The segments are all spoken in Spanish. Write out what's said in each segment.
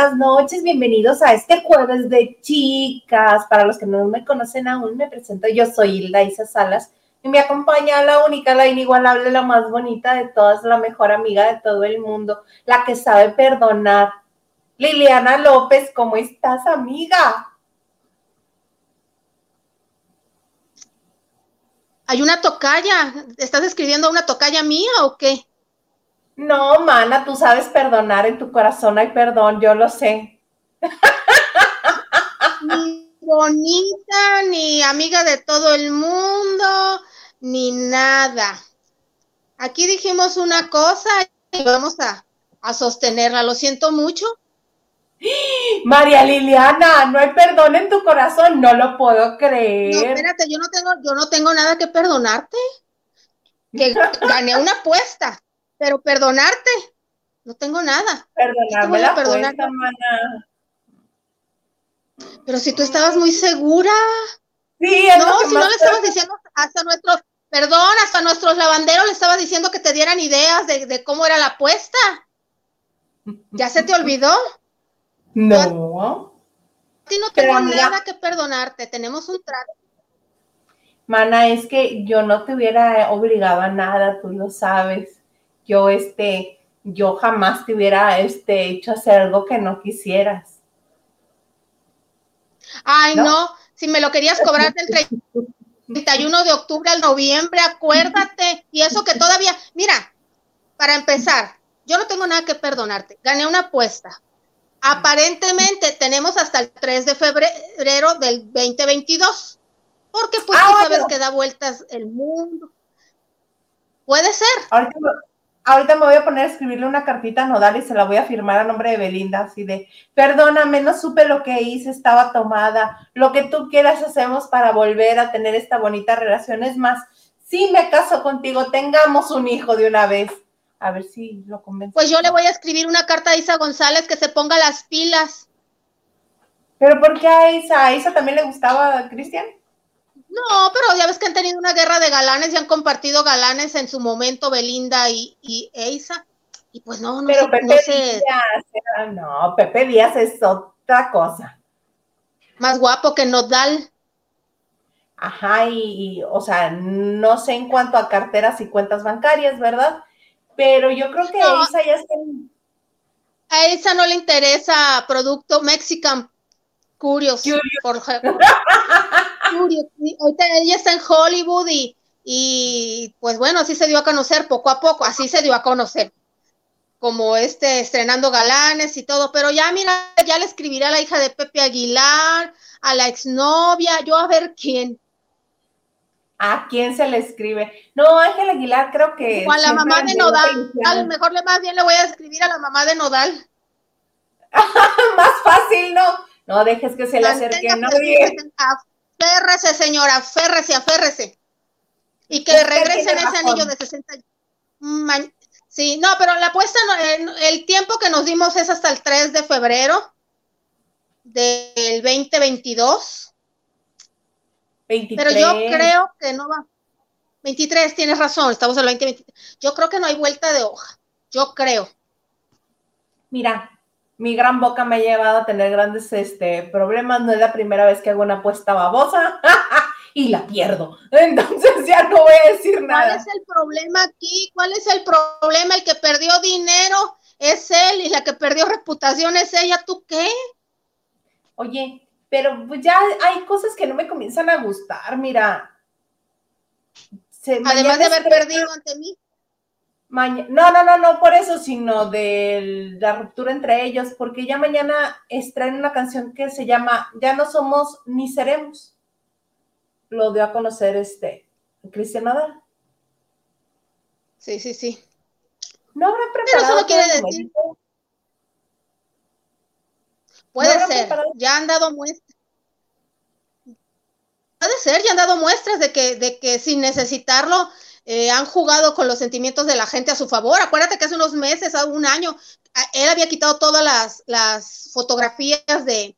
Buenas noches, bienvenidos a este jueves de chicas. Para los que no me conocen aún, me presento. Yo soy Hilda Isa Salas y me acompaña la única, la inigualable, la más bonita de todas, la mejor amiga de todo el mundo, la que sabe perdonar. Liliana López, ¿cómo estás, amiga? Hay una tocaya. ¿Estás escribiendo una tocaya mía o qué? No, mana, tú sabes perdonar, en tu corazón hay perdón, yo lo sé. Ni bonita, ni amiga de todo el mundo, ni nada. Aquí dijimos una cosa y vamos a, sostenerla. Lo siento mucho. María Liliana, no hay perdón en tu corazón, no lo puedo creer. No, espérate, yo no tengo, yo no tengo nada que perdonarte. Que gané una apuesta, pero perdonarte, no tengo nada. Perdonarme la Pero si tú estabas muy segura. Sí, no, si no le estabas diciendo hasta nuestros, perdón, hasta nuestros lavanderos le estabas diciendo que te dieran ideas de, de cómo era la apuesta. ¿Ya se te olvidó? No. A ti no tengo nada que perdonarte, tenemos un trato. Mana, es que yo no te hubiera obligado a nada, tú lo sabes. Yo, este, yo jamás te hubiera, este, hecho hacer algo que no quisieras. Ay, no, si me lo querías cobrar del 31 de octubre al noviembre, acuérdate. Y eso que todavía, mira, para empezar, yo no tengo nada que perdonarte. Gané una apuesta. Aparentemente tenemos hasta el 3 de febrero del 2022. Porque pues ah, tú sabes que da vueltas el mundo. Puede ser. Ahorita, me voy a poner a escribirle una cartita Nodal y se la voy a firmar a nombre de Belinda, así de, perdóname, no supe lo que hice, estaba tomada, lo que tú quieras hacemos para volver a tener esta bonita relación. Es más, si me caso contigo, tengamos un hijo de una vez. A ver si lo convenzo. Pues yo le voy a escribir una carta a Isa González que se ponga las pilas. ¿Pero por qué a Isa? ¿A Isa también le gustaba a Cristian? No, pero ya ves que han tenido una guerra de galanes y han compartido galanes en su momento Belinda y, y Isa. Y pues no, no pero Pepe Díaz, no, Pepe Díaz es otra cosa. Más guapo que Nodal. Ajá, y, o sea, no sé en cuanto a carteras y cuentas bancarias, ¿verdad? Pero yo creo que a Isa ya está A Isa no le interesa producto Mexican Curious. Por, Ahorita ella está en Hollywood y, y pues bueno, así se dio a conocer poco a poco, así se dio a conocer. Como este, estrenando galanes y todo, pero ya mira, ya le escribiré a la hija de Pepe Aguilar, a la exnovia, yo a ver quién. ¿A quién se le escribe? No, Ángel Aguilar creo que... O a la mamá de Nodal. A lo mejor le más bien le voy a escribir a la mamá de Nodal. más fácil, ¿no? No dejes que se le acerque nadie. Aférrese, señora, aférrese, aférrese. Y que le regresen ese anillo de 60. Sí, no, pero la apuesta, el tiempo que nos dimos es hasta el 3 de febrero del 2022. Pero yo creo que no va. 23, tienes razón, estamos en el 2023. Yo creo que no hay vuelta de hoja. Yo creo. Mira, mi gran boca me ha llevado a tener grandes este, problemas. No es la primera vez que hago una apuesta babosa y la pierdo. Entonces ya no voy a decir nada. ¿Cuál es el problema aquí? ¿Cuál es el problema? El que perdió dinero es él y la que perdió reputación es ella. ¿Tú qué? Oye, pero pues ya hay cosas que no me comienzan a gustar, mira. Además de haber perdido ante mí. No, no, no, no por eso, sino de la ruptura entre ellos, porque ya mañana extraen una canción que se llama Ya no somos ni seremos. Lo dio a conocer este Cristian Nadal. Sí, sí, sí. No habrá preparado. Pero eso no quiere decir. Puede ser, ya han dado muestras. Puede ser, ya han dado muestras de que, de que sin necesitarlo eh, han jugado con los sentimientos de la gente a su favor. Acuérdate que hace unos meses, hace un año, él había quitado todas las, las fotografías de,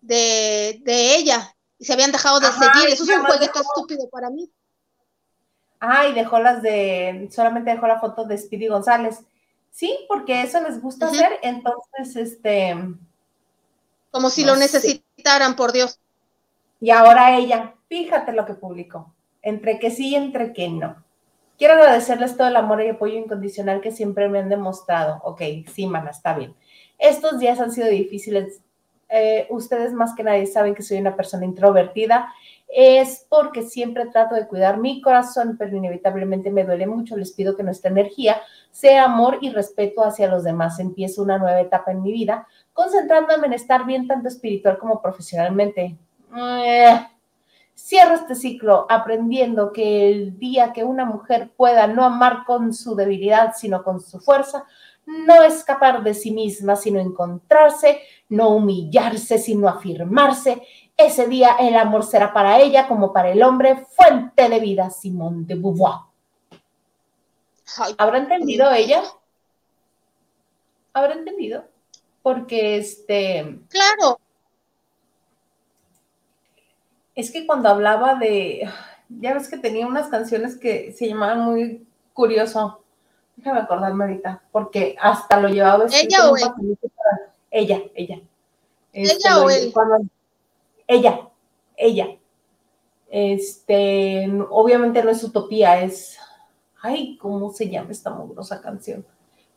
de, ella y se habían dejado de seguir. Eso es un jueguito estúpido para mí. Ah, y dejó las de, solamente dejó la foto de Speedy González. Sí, porque eso les gusta hacer, entonces, este... Como si lo necesitaran, por Dios. Y ahora ella, fíjate lo que publicó, entre que sí y entre que no. Quiero agradecerles todo el amor y apoyo incondicional que siempre me han demostrado. Ok, sí, mana, está bien. Estos días han sido difíciles. Eh, ustedes más que nadie saben que soy una persona introvertida es porque siempre trato de cuidar mi corazón, pero inevitablemente me duele mucho. Les pido que nuestra energía sea amor y respeto hacia los demás. Empiezo una nueva etapa en mi vida, concentrándome en estar bien tanto espiritual como profesionalmente. Eh, cierro este ciclo aprendiendo que el día que una mujer pueda no amar con su debilidad, sino con su fuerza, no escapar de sí misma, sino encontrarse, no humillarse, sino afirmarse ese día el amor será para ella como para el hombre fuente de vida, Simón de Beauvoir. ¿Habrá entendido ella? ¿Habrá entendido? Porque este... Claro. Es que cuando hablaba de... Ya ves que tenía unas canciones que se llamaban muy curioso. Déjame acordarme ahorita, porque hasta lo llevaba... ¿Ella o él? Ella, ella. ¿Ella este, o él? ella, ella. Este, obviamente no es utopía, es, ay, ¿cómo se llama esta mugrosa canción?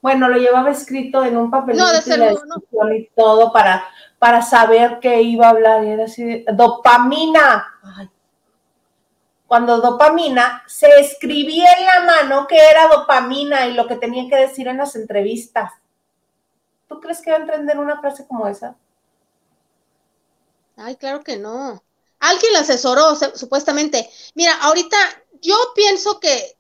Bueno, lo llevaba escrito en un papelito no, y todo para, para saber qué iba a hablar. Y era así, dopamina. Cuando dopamina se escribía en la mano que era dopamina y lo que tenía que decir en las entrevistas. ¿Tú crees que va a entender una frase como esa? Ay, claro que no. Alguien la asesoró, supuestamente. Mira, ahorita yo pienso que,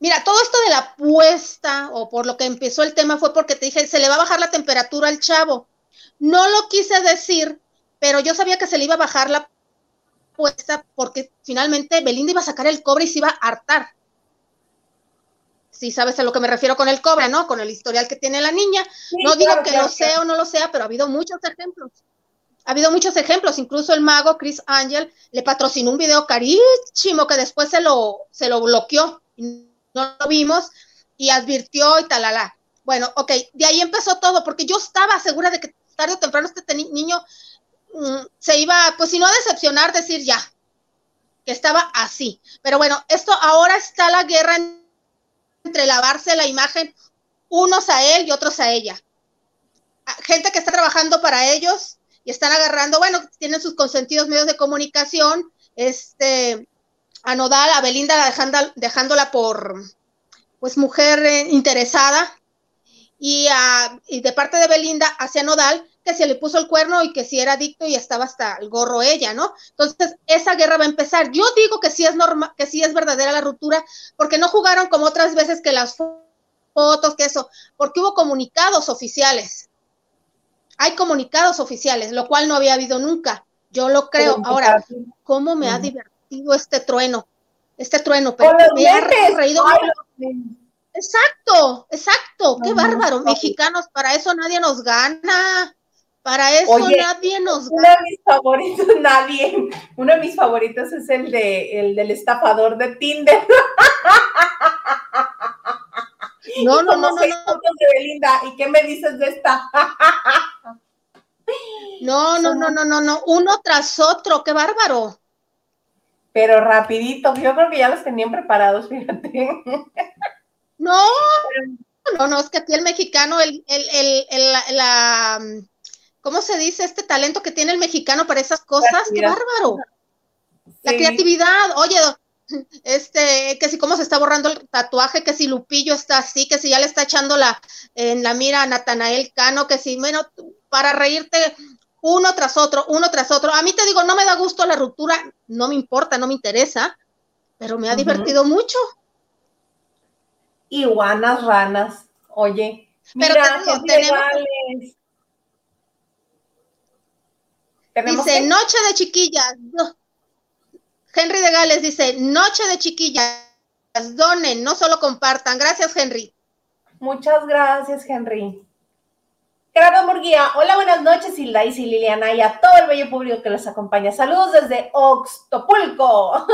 mira, todo esto de la apuesta o por lo que empezó el tema fue porque te dije, se le va a bajar la temperatura al chavo. No lo quise decir, pero yo sabía que se le iba a bajar la apuesta porque finalmente Belinda iba a sacar el cobre y se iba a hartar. Si sabes a lo que me refiero con el cobre, ¿no? Con el historial que tiene la niña. no digo que lo sea o no lo sea, pero ha habido muchos ejemplos. Ha habido muchos ejemplos, incluso el mago Chris Angel le patrocinó un video carísimo que después se lo, se lo bloqueó, y no lo vimos y advirtió y talala. Bueno, ok, de ahí empezó todo, porque yo estaba segura de que tarde o temprano este niño mm, se iba, pues si no a decepcionar, decir ya, que estaba así. Pero bueno, esto ahora está la guerra entre lavarse la imagen unos a él y otros a ella. Gente que está trabajando para ellos y están agarrando, bueno, tienen sus consentidos medios de comunicación, este, a Nodal, a Belinda dejándola por, pues, mujer eh, interesada, y, a, y de parte de Belinda hacia Nodal, que se le puso el cuerno y que si era adicto y estaba hasta el gorro ella, ¿no? Entonces, esa guerra va a empezar. Yo digo que sí es normal, que sí es verdadera la ruptura, porque no jugaron como otras veces que las fotos, que eso, porque hubo comunicados oficiales hay comunicados oficiales, lo cual no había habido nunca. Yo lo creo. Ahora, ¿cómo me ha divertido este trueno? Este trueno, pero me ha reído. Exacto, exacto, qué bárbaro. Mexicanos, para eso nadie nos gana. Para eso nadie nos gana. Uno de mis favoritos, nadie. Uno de mis favoritos es el de el del estafador de Tinder. No, no, no, no, no. ¿Y qué me dices de esta? No, no, no, no, no, no, uno tras otro, qué bárbaro. Pero rapidito, yo creo que ya los tenían preparados, fíjate. No, no, no, es que aquí el mexicano, el, el, el, el la, ¿cómo se dice? Este talento que tiene el mexicano para esas cosas, qué bárbaro. La creatividad, oye, este, que si cómo se está borrando el tatuaje, que si Lupillo está así, que si ya le está echando la, en la mira a Natanael Cano, que si, bueno, para reírte uno tras otro, uno tras otro. A mí te digo, no me da gusto la ruptura, no me importa, no me interesa, pero me ha divertido mucho. Iguanas, ranas, oye. Pero tenemos, Dice, noche de chiquillas. Henry de Gales dice, noche de chiquillas, donen, no solo compartan. Gracias, Henry. Muchas gracias, Henry. Gerardo Murguía, hola, buenas noches, Hilda y Liliana, y a todo el bello público que los acompaña. Saludos desde Oxtopulco.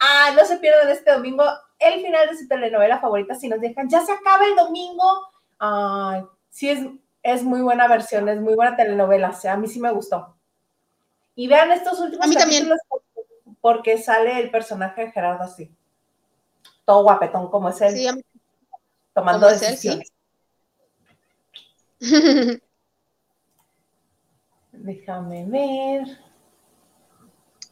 ah, no se pierdan este domingo el final de su telenovela favorita, si nos dejan, ya se acaba el domingo. Ay, sí, es, es muy buena versión, es muy buena telenovela, o sea, a mí sí me gustó. Y vean estos últimos a mí también. porque sale el personaje de Gerardo así, todo guapetón como es él, Sí, tomando como es él, decisiones. Déjame ver.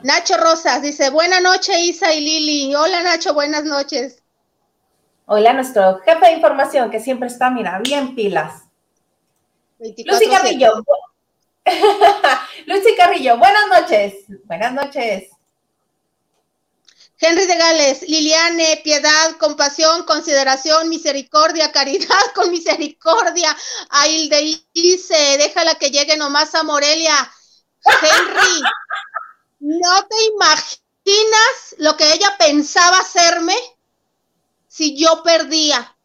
Nacho Rosas dice, buena noche Isa y Lili. Hola Nacho, buenas noches. Hola, nuestro jefe de información que siempre está, mira, bien pilas. 24/7. Lucy Carrillo. Lucy Carrillo, buenas noches. Buenas noches. Henry de Gales, Liliane, piedad, compasión, consideración, misericordia, caridad con misericordia. Ailde dice, déjala que llegue nomás a Morelia. Henry, ¿no te imaginas lo que ella pensaba hacerme si yo perdía?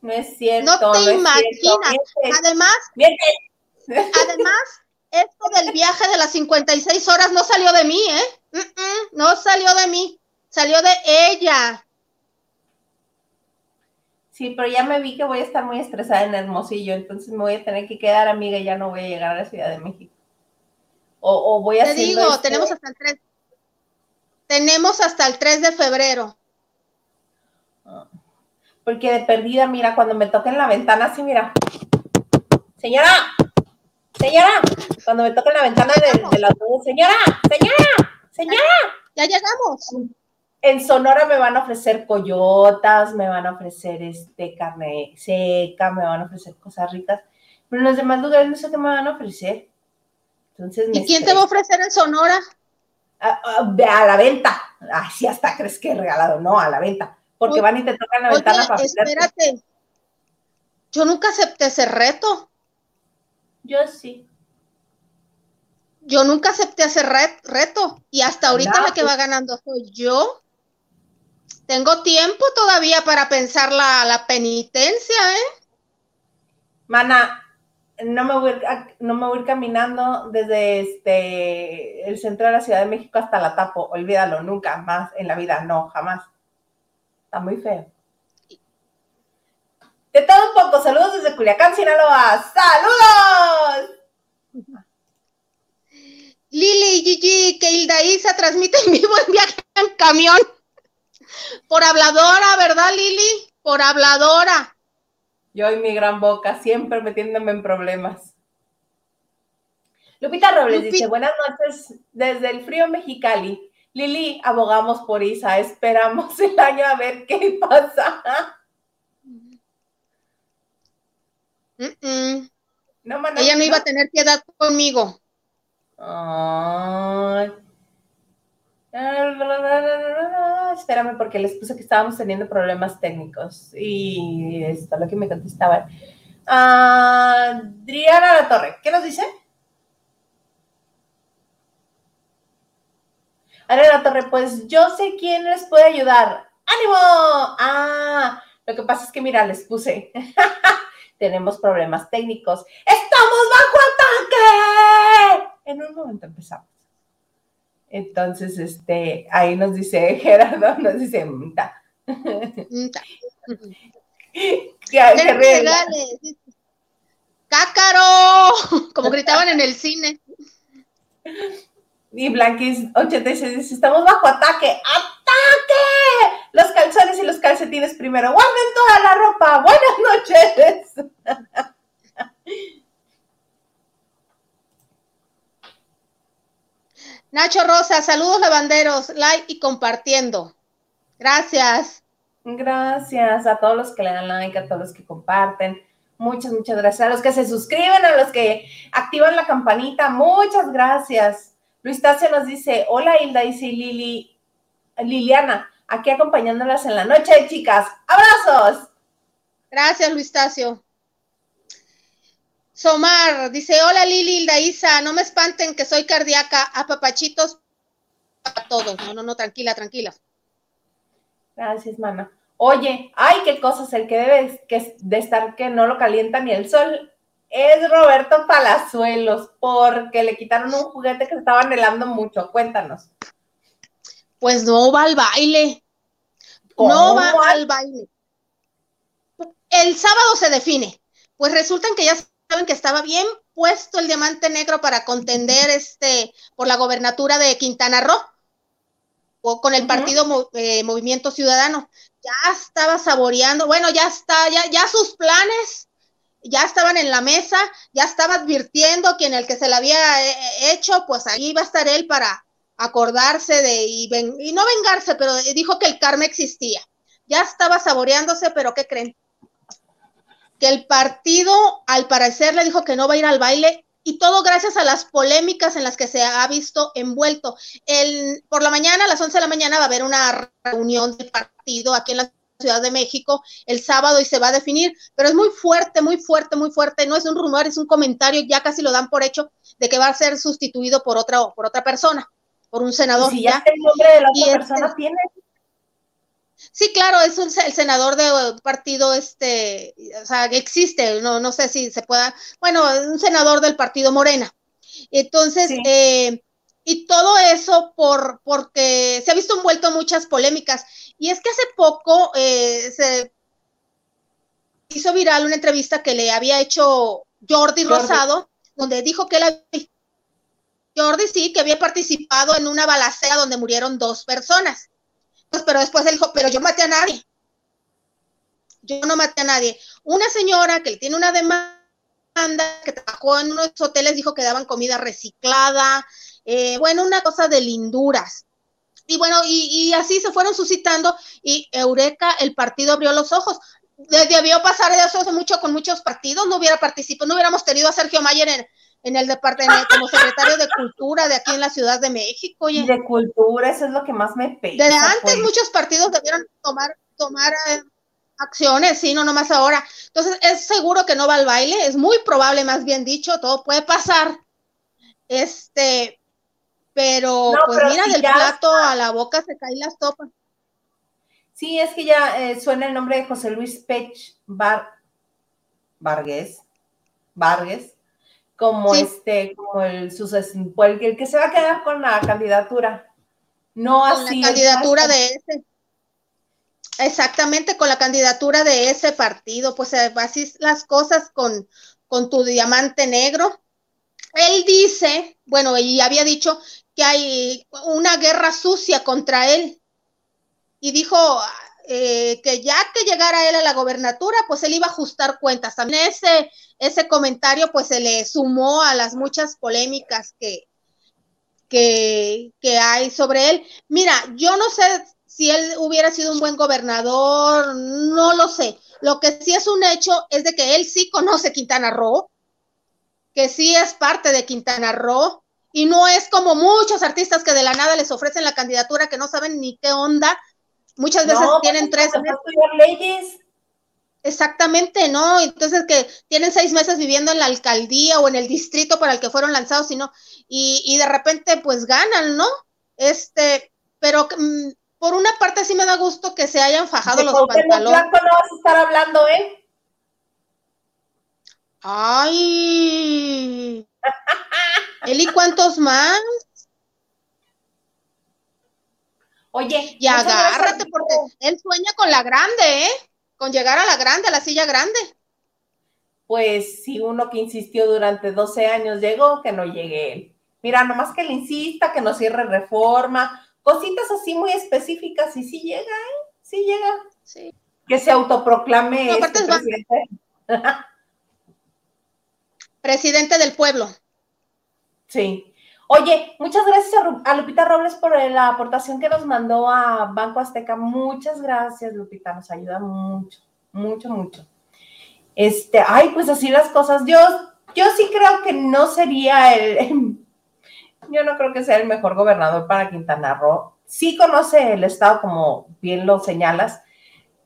No es cierto. No te imaginas. Además. Además, esto del viaje de las 56 horas no salió de mí, ¿eh? Mm, mm, no salió de mí, salió de ella. Sí, pero ya me vi que voy a estar muy estresada en Hermosillo, entonces me voy a tener que quedar amiga y ya no voy a llegar a la Ciudad de México. O, o voy a Te digo, tenemos hasta el 3. Tenemos hasta el 3 de febrero. Porque de perdida, mira, cuando me toquen la ventana, así, mira. Señora, señora, cuando me toquen la ventana de, de la señora, señora, señora. Ya llegamos. En Sonora me van a ofrecer coyotas, me van a ofrecer este carne seca, me van a ofrecer cosas ricas, pero en los demás lugares no sé qué me van a ofrecer. Entonces, ¿Y quién te va a ofrecer en Sonora? a, a- a la venta. Ay, sí, hasta crees que he regalado. No, a la venta. Porque Oye, van y te tocan la Oye, ventana para ofrecerte. espérate. Yo nunca acepté ese reto. Yo sí. Yo nunca acepté ese re- reto. Y hasta ahorita No, la que pues- va ganando soy yo. Tengo tiempo todavía para pensar la, la penitencia, ¿eh? Mana, no me voy a ir, a- no me voy caminando desde este el centro de la Ciudad de México hasta la Tapo. Olvídalo, nunca más en la vida, no, jamás. Está muy feo. De todo un poco, saludos desde Culiacán, Sinaloa. ¡Saludos! Lili Gigi, que Hilda Isa transmite en vivo en viaje en camión. Por habladora, ¿verdad, Lili? Por habladora. Yo y mi gran boca, siempre metiéndome en problemas. Lupita Robles Lupi- dice, buenas noches desde el frío Mexicali. Lili, abogamos por Isa, esperamos el año a ver qué pasa. No, mana, Ella no iba a tener piedad conmigo. Ay. Espérame, porque les puse que estábamos teniendo problemas técnicos. Y esto es lo que me contestaban. Adriana La Torre, ¿qué nos dice? Adriana La Torre, pues yo sé quién les puede ayudar. ¡Ánimo! Ah, lo que pasa es que, mira, les puse. Tenemos problemas técnicos. ¡Estamos bajo ataque! En un momento empezamos. Entonces, este, ahí nos dice Gerardo, nos dice, "Mm, ta". Ta. ¿Qué- qué Henry regla? Legales, dice, ¡Cácaro! Como gritaban en el cine. Y Blanquis 86 dice, estamos bajo ataque. ¡Ataque! Los calzones y los calcetines primero. Guarden toda la ropa. Buenas noches. Nacho Rosa, saludos lavanderos, like y compartiendo. Gracias. Gracias a todos los que le dan like, a todos los que comparten. Muchas, muchas gracias. A los que se suscriben, a los que activan la campanita. Muchas gracias. Luis Tacio nos dice, hola Hilda, dice Lili, Liliana, aquí acompañándolas en la noche, chicas. ¡Abrazos! Gracias, Luis Tacio. Somar dice: Hola Lili, Hilda Isa, no me espanten que soy cardíaca, a papachitos a todos. No, no, no, tranquila, tranquila. Gracias, mana. Oye, ay, qué cosas, el que debe que- de estar que no lo calienta ni el sol es Roberto Palazuelos, porque le quitaron un juguete que se estaba anhelando mucho. Cuéntanos. Pues no va al baile. no va al baile. El sábado se define. Pues resulta que ya saben que estaba bien puesto el diamante negro para contender este por la gobernatura de Quintana Roo o con el partido eh, Movimiento Ciudadano. Ya estaba saboreando, bueno, ya está, ya, ya sus planes ya estaban en la mesa, ya estaba advirtiendo que en el que se le había eh, hecho, pues ahí iba a estar él para acordarse de y, y no vengarse, pero dijo que el karma existía. Ya estaba saboreándose, pero ¿qué creen? Que el partido, al parecer, le dijo que no va a ir al baile y todo gracias a las polémicas en las que se ha visto envuelto. El, por la mañana, a las 11 de la mañana, va a haber una reunión del partido aquí en la Ciudad de México el sábado y se va a definir, pero es muy fuerte, muy fuerte, muy fuerte. No es un rumor, es un comentario, ya casi lo dan por hecho de que va a ser sustituido por otra, por otra persona, por un senador. Si ya, el nombre de la otra persona tiene. Sí, claro, es un, el senador de partido, este, o sea, existe, no, no sé si se pueda, bueno, un senador del partido Morena. Entonces, eh, y todo eso por, porque se ha visto envuelto en muchas polémicas. Y es que hace poco eh, se hizo viral una entrevista que le había hecho Jordi, Rosado, donde dijo que él Jordi sí, que había participado en una balacera donde murieron dos personas. Pues, pero después él dijo, pero yo maté a nadie. Yo no maté a nadie. Una señora que tiene una demanda, que trabajó en unos hoteles, dijo que daban comida reciclada, eh, bueno, una cosa de linduras. Y bueno, y, así se fueron suscitando y Eureka, el partido abrió los ojos. Debió pasar eso mucho con muchos partidos, no hubiera participado, no hubiéramos tenido a Sergio Mayer en, en el departamento como secretario de Cultura de aquí en la Ciudad de México. Y De Cultura, eso es lo que más me pesa. Desde antes pues. muchos partidos debieron tomar, tomar eh, acciones, sí, no nomás ahora. Entonces, es seguro que no va al baile, es muy probable, más bien dicho, todo puede pasar. Este, pero pues mira, del plato a la boca se caen las topas. Sí, es que ya eh, suena el nombre de José Luis Pech Bar Vargas, Vargas, como este, como el sucesor, el, que se va a quedar con la candidatura. No con así. La candidatura de ese. Exactamente, con la candidatura de ese partido, pues eh, así las cosas con, con tu diamante negro. Él dice, bueno, y había dicho que hay una guerra sucia contra él. Y dijo eh, que ya que llegara él a la gobernatura, pues él iba a ajustar cuentas. También ese, ese comentario pues se le sumó a las muchas polémicas que, que, que hay sobre él. Mira, yo no sé si él hubiera sido un buen gobernador, no lo sé. Lo que sí es un hecho es de que él sí conoce Quintana Roo, que sí es parte de Quintana Roo, y no es como muchos artistas que de la nada les ofrecen la candidatura que no saben ni qué onda. Muchas veces tienen tres meses. Exactamente, ¿no? Entonces que tienen seis meses viviendo en la alcaldía o en el distrito para el que fueron lanzados, sino, y, y de repente pues ganan, ¿no? Este, pero mm, por una parte sí me da gusto que se hayan fajado los pantalones. no vas a estar hablando, ¿eh? Ay. ¿Eli cuántos más? Oye, y agárrate porque él sueña con la grande, ¿eh? Con llegar a la grande, a la silla grande. Pues si uno que insistió durante 12 años llegó, que no llegue él. Mira, nomás que le insista, que no cierre reforma, cositas así muy específicas, y sí llega, ¿eh? Sí llega. Sí. Que se autoproclame este presidente. presidente del pueblo. Sí. Oye, muchas gracias a Lupita Robles por la aportación que nos mandó a Banco Azteca. Muchas gracias, Lupita, nos ayuda mucho, mucho, mucho. Este, ay, pues así las cosas. Yo, yo sí creo que no sería el, yo no creo que sea el mejor gobernador para Quintana Roo. Sí conoce el estado, como bien lo señalas,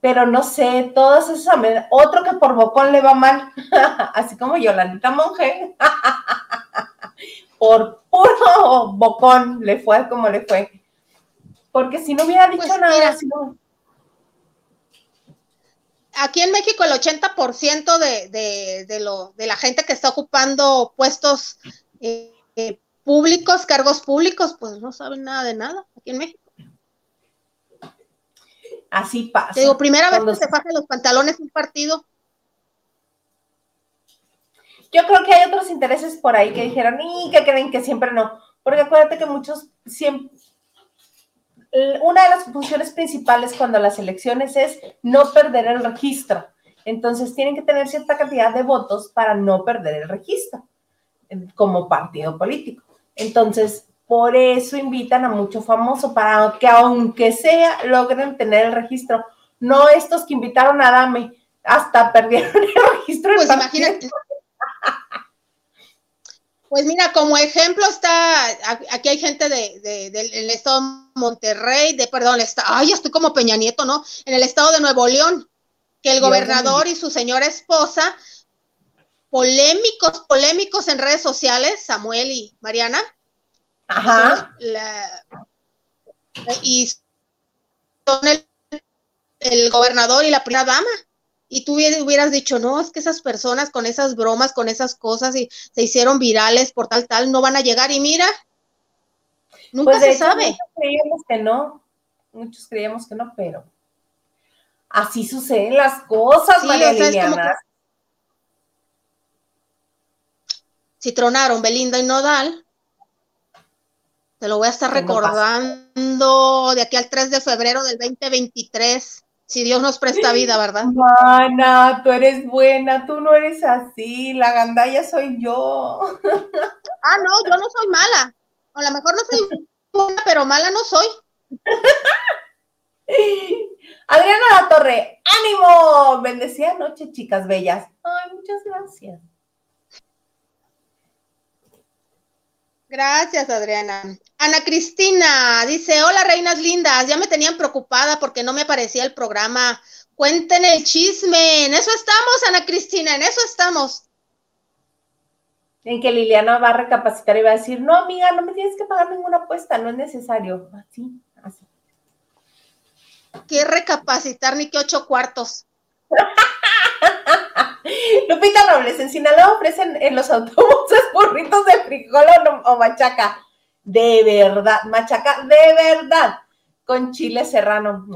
pero no sé, todas esas, otro que por Bocón le va mal, así como Yolandita Monge. por puro bocón le fue como le fue. Porque si no hubiera dicho pues nada, Aquí en México el 80% de, de, lo, de la gente que está ocupando puestos eh, eh, públicos, cargos públicos, pues no saben nada de nada aquí en México. Así pasa. Te digo, primera vez que se fajan los pantalones un partido. Yo creo que hay otros intereses por ahí que dijeron, y que creen que siempre no. Porque acuérdate que muchos siempre. Una de las funciones principales cuando las elecciones es no perder el registro. Entonces tienen que tener cierta cantidad de votos para no perder el registro como partido político. Entonces, por eso invitan a mucho famoso para que aunque sea logren tener el registro. No estos que invitaron a Dame, hasta perdieron el registro. Pues imagínate. Pues mira, como ejemplo está, aquí hay gente de, del estado de Monterrey, de, perdón, está, ay, estoy como Peña Nieto, ¿no? En el estado de Nuevo León, que el gobernador y su señora esposa, polémicos, polémicos en redes sociales, Samuel y Mariana, Ajá. y son el, gobernador y la primera dama. Y tú hubieras dicho, no, es que esas personas con esas bromas, con esas cosas y se hicieron virales por tal, tal, no van a llegar. Y mira, nunca pues se sabe. Muchos creíamos que no, muchos creíamos que no, pero así suceden las cosas, María Liliana. si tronaron Belinda y Nodal, te lo voy a estar recordando de aquí al 3 de febrero del 2023, si Dios nos presta vida, ¿verdad? Mana, tú eres buena, tú no eres así, la gandalla soy yo. Ah, no, yo no soy mala. A lo mejor no soy buena, pero mala no soy. Adriana La Torre, ánimo, bendecida noche, chicas bellas. Ay, muchas gracias. Gracias, Adriana. Ana Cristina dice, hola reinas lindas, ya me tenían preocupada porque no me aparecía el programa. Cuenten el chisme. En eso estamos, Ana Cristina, en eso estamos. En que Liliana va a recapacitar y va a decir, no, amiga, no me tienes que pagar ninguna apuesta, no es necesario. Así, así. ¿Qué recapacitar ni qué ocho cuartos? Lupita Robles, en Sinaloa ofrecen en los autobuses burritos de frijol o, machaca. De verdad, machaca, de verdad. Con chile serrano.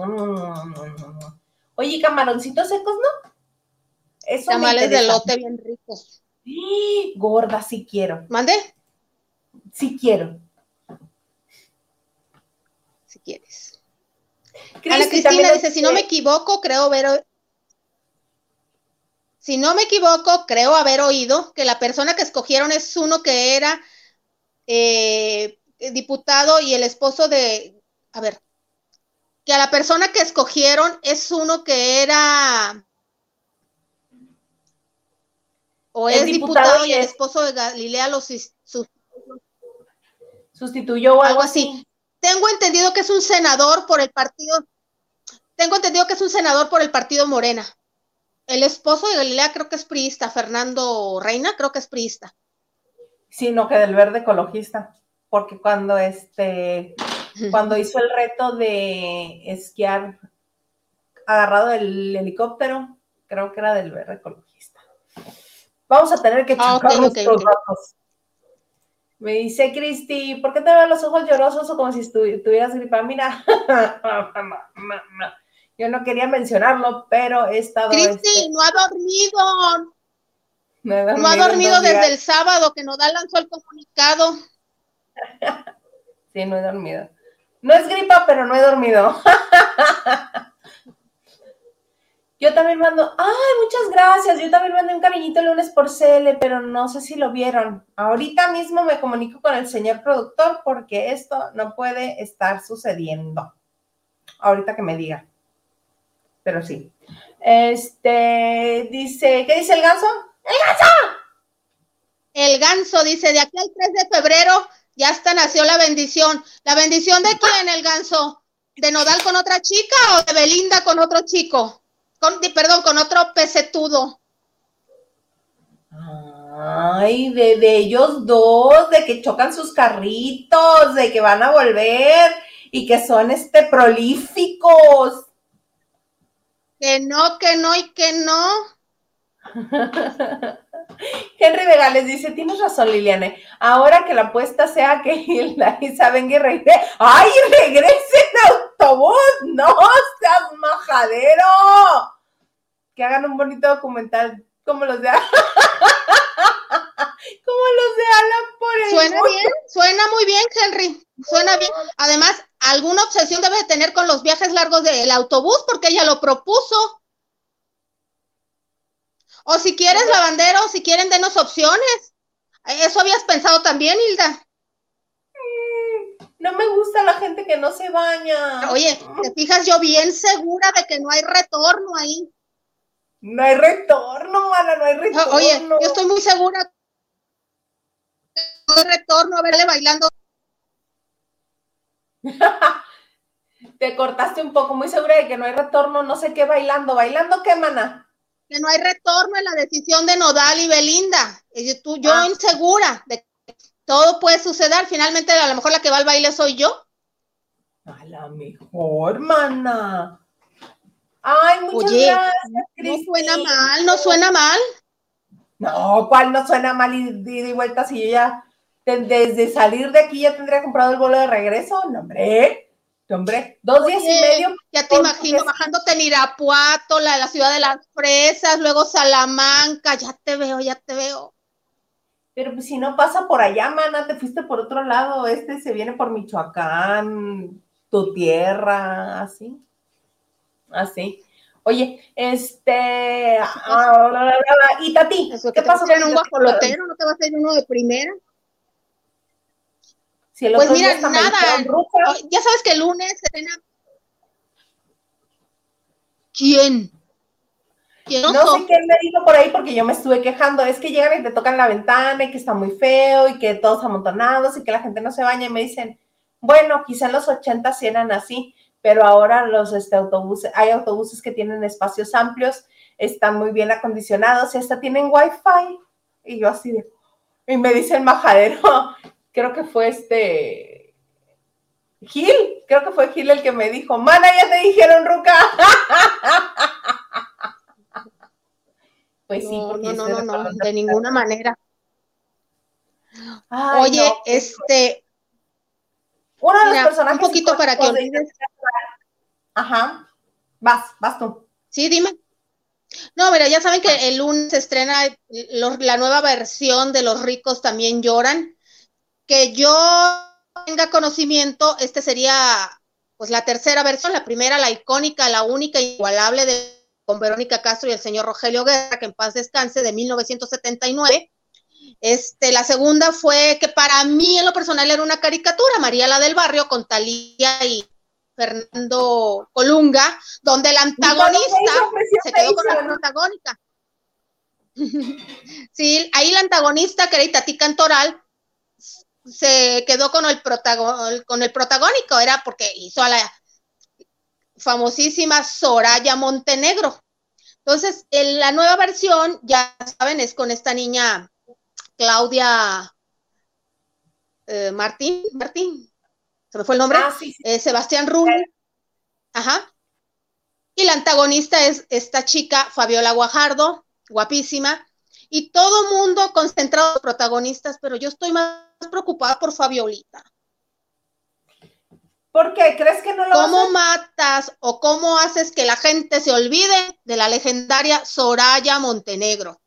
Oye, camaroncitos secos, ¿no? Eso Tamales de lote bien ricos. Gorda, sí quiero. ¿Mande? Sí quiero. Si quieres. Ana Cristina dice, si no me equivoco, creo ver si no me equivoco, creo haber oído que la persona que escogieron es uno que era eh, diputado y el esposo de, a ver, que a la persona que escogieron es uno que era o es, diputado, y, el esposo de Galilea los sustituyó o algo, así. Tengo entendido que es un senador por el partido, tengo entendido que es un senador por el partido Morena. El esposo de Galilea creo que es priista, Fernando Reina, creo que es priista. Sí, no, que del verde ecologista, porque cuando este, cuando hizo el reto de esquiar agarrado el helicóptero, creo que era del verde ecologista. Vamos a tener que ah, checar los Me dice Cristi, ¿por qué te ven los ojos llorosos o como si estuvieras gripada? Mira, Yo no quería mencionarlo, pero he estado. Cristi, este no ha dormido. No, ha dormido desde el sábado que nos da lanzó el comunicado. sí, no he dormido. No es gripa, pero no he dormido. Yo también mando, ay, muchas gracias. Yo también mandé un cariñito el lunes por CL, pero no sé si lo vieron. Ahorita mismo me comunico con el señor productor porque esto no puede estar sucediendo. Ahorita que me diga pero sí. Este, dice, ¿qué dice el ganso? ¡El ganso! El ganso dice, de aquí al 3 de febrero ya hasta nació la bendición. ¿La bendición de quién, el ganso? ¿De Nodal con otra chica o de Belinda con otro chico? Con, perdón, con otro pesetudo. Ay, de, de ellos dos, de que chocan sus carritos, de que van a volver y que son este prolíficos. Que no, que no y que no. Henry Vegales dice, tienes razón, Liliane. Ahora que la apuesta sea que la Isa venga y regrese. ¡Ay, regrese en autobús. No seas majadero. Que hagan un bonito documental como los de como los de Alan por el Suena bien, suena muy bien, Henry. Suena bien. Además, alguna obsesión debe de tener con los viajes largos del autobús porque ella lo propuso. O si quieres lavandero, si quieren denos opciones. Eso habías pensado también, Hilda. Mm, no me gusta la gente que no se baña. Oye, te fijas yo bien segura de que no hay retorno ahí. No hay retorno, mana, no hay retorno. Oye, yo estoy muy segura. No hay retorno a verle bailando. Te cortaste un poco, muy segura de que no hay retorno, no sé qué bailando. ¿Bailando qué, mana? Que no hay retorno en la decisión de Nodal y Belinda. Tú, yo ah. insegura de que todo puede suceder. Finalmente, a lo mejor la que va al baile soy yo. A la mejor, mana. Ay, muchas gracias. No suena mal, no suena mal. No, ¿cuál no suena mal y de, vuelta si yo ya desde salir de aquí ya tendría comprado el vuelo de regreso? No, hombre. Hombre, dos días y medio. Ya te imagino bajándote en Irapuato, la, la ciudad de las fresas, luego Salamanca, ya te veo, ya te veo. Pero pues si no pasa por allá, mana, te fuiste por otro lado, este se viene por Michoacán, tu tierra, así así. Oye, este. Ah, y Tati, ¿qué pasa con un guajolotero? ¿No te vas a ir uno de primera? Si pues mira, nada. Oh, ya sabes que el lunes se ¿Quién? ¿Quién no, sé quién me dijo por ahí porque yo me estuve quejando. Es que llegan y te tocan la ventana y que está muy feo y que todos amontonados y que la gente no se baña y me dicen, bueno, quizá en los 80 sí eran así pero ahora los este, autobuses, hay autobuses que tienen espacios amplios, están muy bien acondicionados y hasta tienen wifi. Y yo así de, y me dice el majadero, creo que fue este Gil, creo que fue Gil el que me dijo, mana, ya te dijeron, Ruca. pues sí, porque no, no, no, no, de ninguna manera. Oye, este, uno de los personajes. Un poquito para que Ajá. Vas, vas tú. Sí, dime. No, mira, ya saben que el lunes se estrena la nueva versión de Los ricos también lloran. Que yo tenga conocimiento, este sería pues la tercera versión, la primera, la icónica, la única, igualable de con Verónica Castro y el señor Rogelio Guerra, que en paz descanse, de 1979. Este, la segunda fue que para mí en lo personal era una caricatura, María la del Barrio, con Talía y Fernando Colunga, donde el antagonista se quedó con la protagónica. sí, ahí la antagonista, que era Itatí Cantoral, se quedó con el, con el protagónico, era porque hizo a la famosísima Soraya Montenegro. Entonces, en la nueva versión, ya saben, es con esta niña Claudia eh, Martín, Martín, se me fue el nombre, ah, eh, Sebastián Rulli, ajá, y la antagonista es esta chica, Fabiola Guajardo, guapísima, y todo mundo concentrado en protagonistas, pero yo estoy más preocupada por Fabiolita. ¿Por qué? ¿Crees que no lo ¿Cómo matas o cómo haces que la gente se olvide de la legendaria Soraya Montenegro?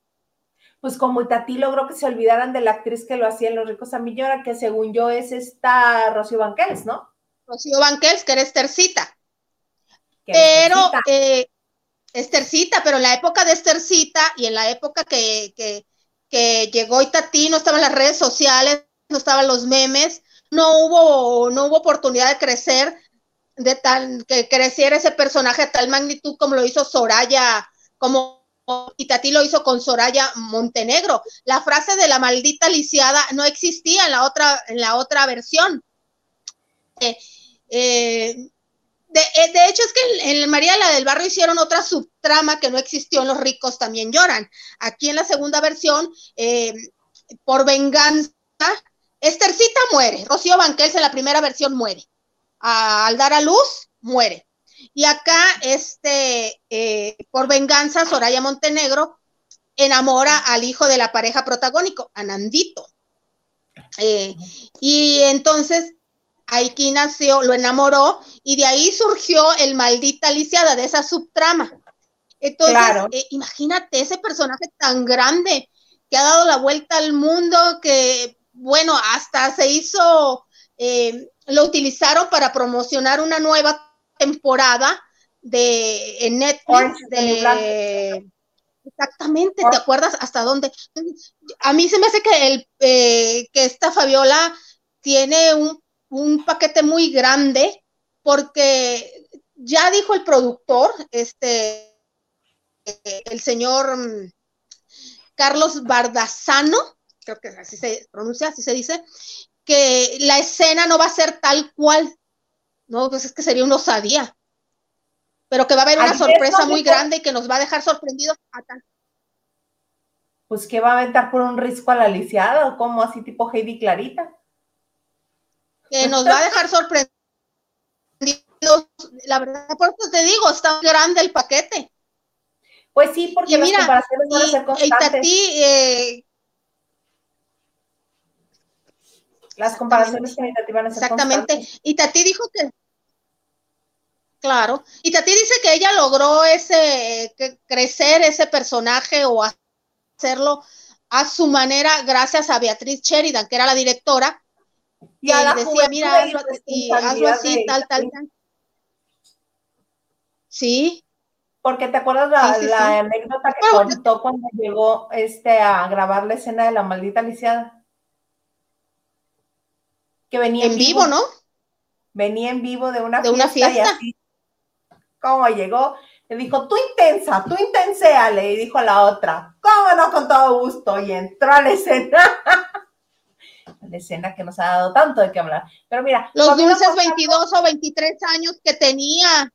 pues como Itatí logró que se olvidaran de la actriz que lo hacía en Los ricos a Millora, que según yo es esta Rocío Banquels, ¿no? Rocío Banquels, que era Estercita. Pero, eh, Estercita, pero en la época de Estercita y en la época que, que, que llegó Itatí, no estaban las redes sociales, no estaban los memes, no hubo, no hubo oportunidad de crecer, de tal, que creciera ese personaje a tal magnitud como lo hizo Soraya, como y lo hizo con Soraya Montenegro. La frase de la maldita lisiada no existía en la otra, en la otra versión. Eh, eh, eh, de, hecho, es que en, María la del Barrio hicieron otra subtrama que no existió en Los ricos también lloran. Aquí en la segunda versión, por venganza, Estercita muere. Rocío Banquels en la primera versión muere. al dar a luz, muere. Y acá, este, eh, por venganza, Soraya Montenegro enamora al hijo de la pareja protagónico, a Nandito. Eh, y entonces, aquí nació, lo enamoró y de ahí surgió el maldita lisiada de esa subtrama. Entonces, eh, imagínate ese personaje tan grande que ha dado la vuelta al mundo, que, bueno, hasta se hizo, eh, lo utilizaron para promocionar una nueva temporada de Netflix de... Exactamente, ¿te acuerdas hasta dónde? A mí se me hace que, el, eh, que esta Fabiola tiene un, un paquete muy grande porque ya dijo el productor, este, el señor mm, Carlos Bardazano, creo que así se pronuncia, así se dice, que la escena no va a ser tal cual. No, pues es que sería una osadía. Pero que va a haber una sorpresa muy grande y que nos va a dejar sorprendidos Pues que va a aventar por un risco a la lisiada o como así tipo Heidi Clarita. Que nos va a dejar sorprendidos. La verdad, por eso te digo, está grande el paquete. Pues sí, porque las comparaciones van a ser constantes. Eh, las comparaciones van a ser Exactamente. Y Tati dijo que Claro. Y Tati dice que ella logró ese crecer ese personaje o hacerlo a su manera gracias a Beatriz Sheridan, que era la directora, y decía, mira, hazlo, así, tal, tal, tal. Sí, porque te acuerdas la, anécdota que contó cuando llegó este a grabar la escena de la maldita lisiada. Que venía en, vivo, ¿no? Venía en vivo de una, de fiesta, una fiesta. Y así, como llegó, le dijo, tú intensa, tú intenséale, y dijo la otra, cómo no, con todo gusto, y entró a la escena. la escena que nos ha dado tanto de qué hablar. Pero mira. Los dulces 22 o 23 años que tenía.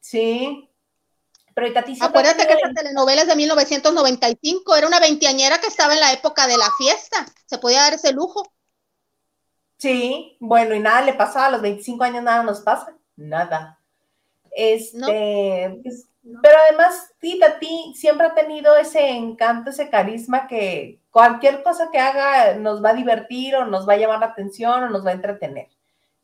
Sí. Pero Acuérdate que esa telenovela es de 1995, era una veinteañera que estaba en la época de la fiesta, se podía dar ese lujo. Sí, bueno, y nada le pasaba, a los 25 años nada nos pasa, nada. Este, pues, pero además, Tita, ti siempre ha tenido ese encanto, ese carisma que cualquier cosa que haga nos va a divertir o nos va a llamar la atención o nos va a entretener.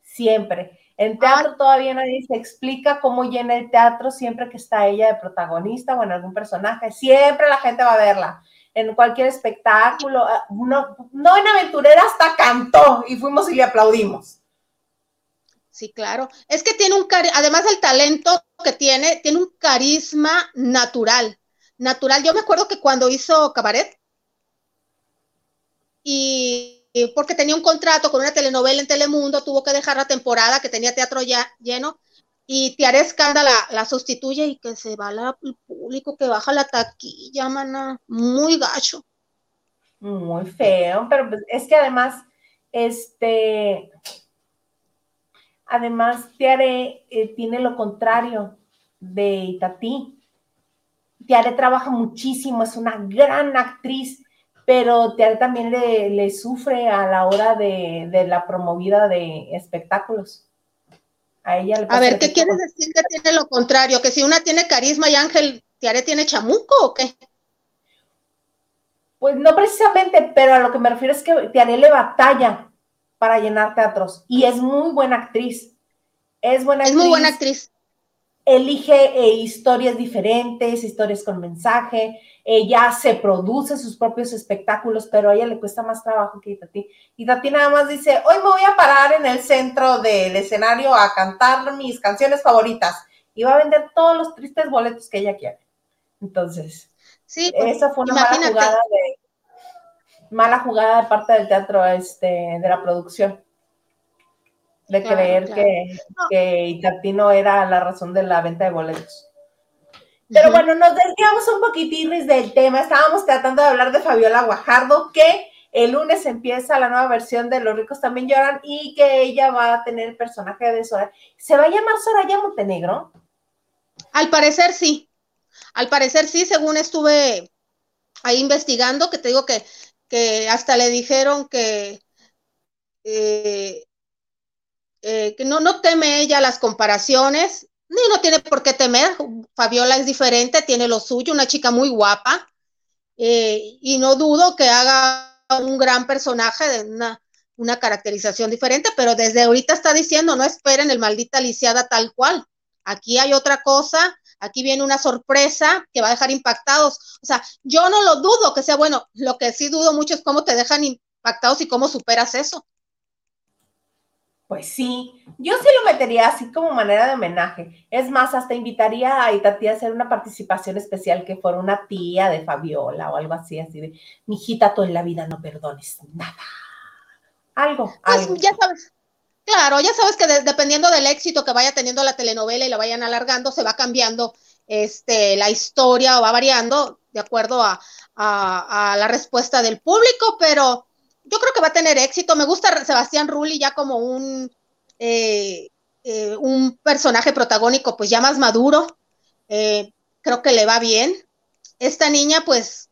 Siempre. En teatro todavía nadie se explica cómo llena el teatro siempre que está ella de protagonista o en algún personaje. Siempre la gente va a verla. En cualquier espectáculo. Ah, no, no en Aventurera hasta cantó y fuimos y le aplaudimos. Sí, claro. Es que tiene un además del talento que tiene, tiene un carisma natural. Natural. Yo me acuerdo que cuando hizo Cabaret y porque tenía un contrato con una telenovela en Telemundo, tuvo que dejar la temporada que tenía teatro ya lleno y Tiare Escándala la, sustituye y que se va el público, que baja la taquilla, mana, muy gacho. Muy feo, pero pues, es que además, este, además Tiare eh, tiene lo contrario de Itatí. Tiare trabaja muchísimo, es una gran actriz pero también le, sufre a la hora de, la promovida de espectáculos. A ella A ver, ¿qué quieres decir que tiene lo contrario? ¿Que si una tiene carisma y Ángel Tiare tiene chamuco o qué? Pues no precisamente, pero a lo que me refiero es que Tiare le batalla para llenar teatros y es muy buena actriz. Es buena Es muy buena actriz. Elige eh, historias diferentes, historias con mensaje, ella se produce sus propios espectáculos, pero a ella le cuesta más trabajo que Itati. Y Tati nada más dice, hoy me voy a parar en el centro del escenario a cantar mis canciones favoritas y va a vender todos los tristes boletos que ella quiere. Entonces, sí, pues, esa fue una mala jugada de mala jugada de parte del teatro este, de la producción. De creer que, que Itati no era la razón de la venta de boletos. Pero bueno, nos desviamos un poquitín del tema. Estábamos tratando de hablar de Fabiola Guajardo, que el lunes empieza la nueva versión de Los ricos también lloran y que ella va a tener el personaje de Soraya. ¿Se va a llamar Soraya Montenegro? Al parecer sí. Al parecer sí, según estuve ahí investigando, que te digo que, que hasta le dijeron que, eh, eh, que no, no teme ella las comparaciones, ni no tiene por qué temer. Fabiola es diferente, tiene lo suyo, una chica muy guapa. Eh, y no dudo que haga un gran personaje de una, una caracterización diferente, pero desde ahorita está diciendo, no esperen el maldita lisiada tal cual. Aquí hay otra cosa, aquí viene una sorpresa que va a dejar impactados. O sea, yo no lo dudo que sea bueno, lo que sí dudo mucho es cómo te dejan impactados y cómo superas eso. Pues sí, yo sí lo metería así como manera de homenaje. Es más, hasta invitaría a Itati a hacer una participación especial que fuera una tía de Fabiola o algo así, así de, mijita, tú en la vida no perdones nada. Algo. Pues ya sabes, claro, ya sabes que dependiendo del éxito que vaya teniendo la telenovela y la vayan alargando, se va cambiando este, la historia o va variando de acuerdo a, a la respuesta del público, pero yo creo que va a tener éxito. Me gusta Sebastián Rulli ya como un, eh, eh, un personaje protagónico, pues ya más maduro. Eh, creo que le va bien. Esta niña, pues,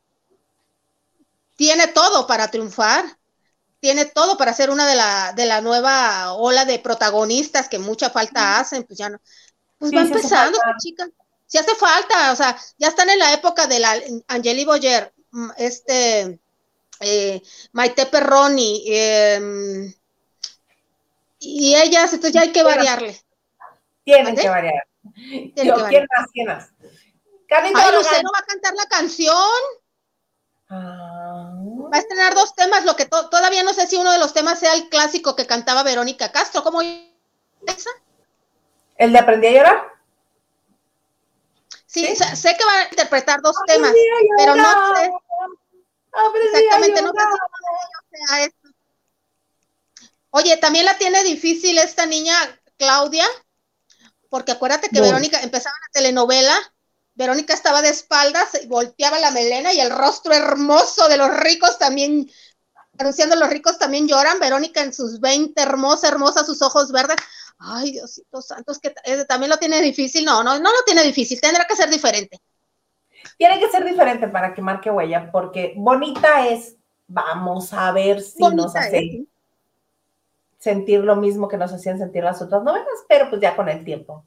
tiene todo para triunfar. Tiene todo para ser una de la, de la nueva ola de protagonistas que mucha falta hacen, pues ya no. Pues va empezando, chica. Si hace falta, o sea, ya están en la época de la Angeli Boyer, mm, este, eh, Maite Perroni, em, y ellas, entonces ya hay que variarle. Tienen que variar. ¿Quién más? ¿Quién más? Ay, Lucero va a cantar la canción. Ah. Va a estrenar dos temas, lo que todavía no sé si uno de los temas sea el clásico que cantaba Verónica Castro. ¿Cómo esa? ¿El de Aprendí a llorar? Sí, sé que va a interpretar dos temas, pero no sé. Exactamente, no sea esto. Oye, también la tiene difícil esta niña, Claudia, porque acuérdate que Verónica empezaba la telenovela, Verónica estaba de espaldas, volteaba la melena y el rostro hermoso de los ricos también, anunciando los ricos también lloran, Verónica en sus 20, hermosa, hermosa, sus ojos verdes. Ay, Diosito Santos, que también lo tiene difícil. No, no, no lo tiene difícil, tendrá que ser diferente. Tiene que ser diferente para que marque huella, porque bonita es, vamos a ver si nos hace sentir lo mismo que nos hacían sentir las otras novelas, pero pues ya con el tiempo.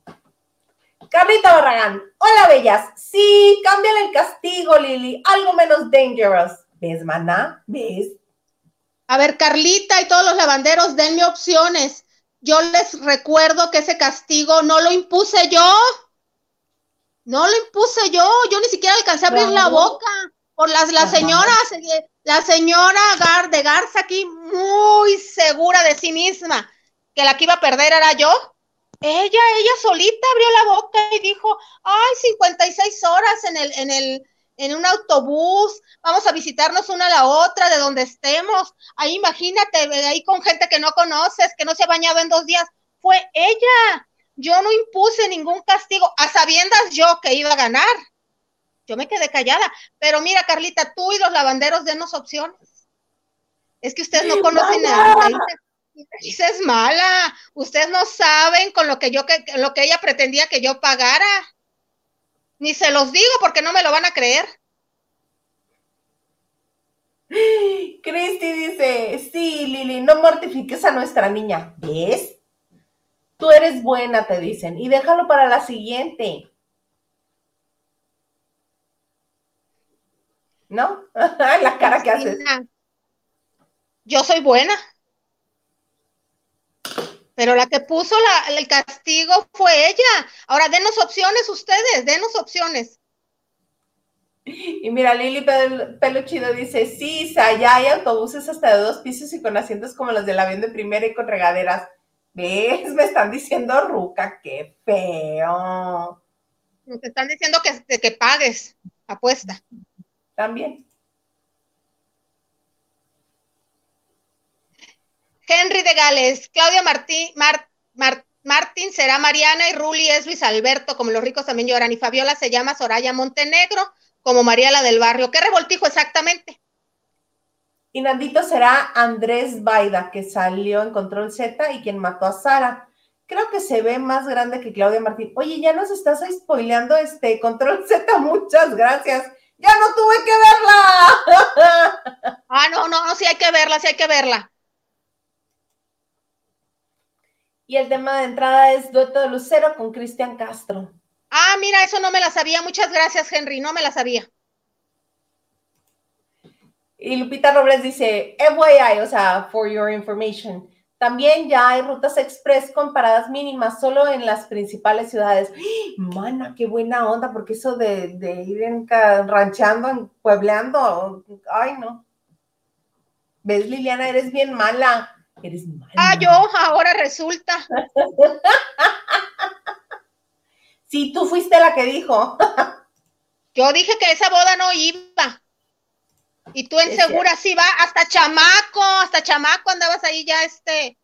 Carlita Barragán, hola bellas, sí, cámbiale el castigo, Lili, algo menos dangerous. ¿Ves, maná? ¿Ves? A ver, Carlita y todos los lavanderos, denme opciones. Yo les recuerdo que ese castigo no lo impuse yo. No lo impuse yo, yo ni siquiera alcancé a abrir la boca. Por las, la señora, la señora Gar, de Garza aquí, muy segura de sí misma, que la que iba a perder era yo. Ella, ella solita abrió la boca y dijo, ay, 56 horas en el, en el, en un autobús, vamos a visitarnos una a la otra de donde estemos. Ahí imagínate, ahí con gente que no conoces, que no se ha bañado en dos días. Fue ella, yo no impuse ningún castigo, a sabiendas yo que iba a ganar. Yo me quedé callada. Pero mira, Carlita, tú y los lavanderos denos opciones. Es que ustedes no conocen a Dice, es mala. Ustedes no saben con lo que yo que lo que ella pretendía que yo pagara. Ni se los digo porque no me lo van a creer. Cristi dice, sí, Lili, no mortifiques a nuestra niña. ¿Ves? Tú eres buena, te dicen, y déjalo para la siguiente. ¿No? la cara que haces. Yo soy buena. Pero la que puso el castigo fue ella. Ahora denos opciones ustedes, denos opciones. Y mira, Lili Peluchido dice, sí, ya hay autobuses hasta de dos pisos y con asientos como los del avión de primera y con regaderas. ¿Ves? Me están diciendo ruca, qué feo. Me están diciendo que, que pagues, apuesta. También. Henry de Gales, Claudia Martín, Martín será Mariana y Ruli es Luis Alberto, como los ricos también lloran, y Fabiola se llama Soraya Montenegro, como Mariela del Barrio. ¿Qué revoltijo exactamente? Y Nandito será Andrés Baida, que salió en Control Z y quien mató a Sara. Creo que se ve más grande que Claudia Martín. Oye, ya nos estás spoileando este Control Z, muchas gracias. Ya no tuve que verla. Ah, no, no, no, sí hay que verla, sí hay que verla. Y el tema de entrada es Dueto de Lucero con Cristian Castro. Ah, mira, eso no me la sabía. Muchas gracias, Henry, no me la sabía. Y Lupita Robles dice, FYI, o sea, for your information. También ya hay rutas express con paradas mínimas solo en las principales ciudades. ¡Ah! Mana, qué buena onda, porque eso de, ir en, ranchando, puebleando, ay no. ¿Ves, Liliana? Eres bien mala. Eres mala. Ah, yo, ahora resulta. sí, tú fuiste la que dijo. yo dije que esa boda no iba. Y tú en segura sí va, hasta chamaco, hasta chamaco andabas ahí ya este.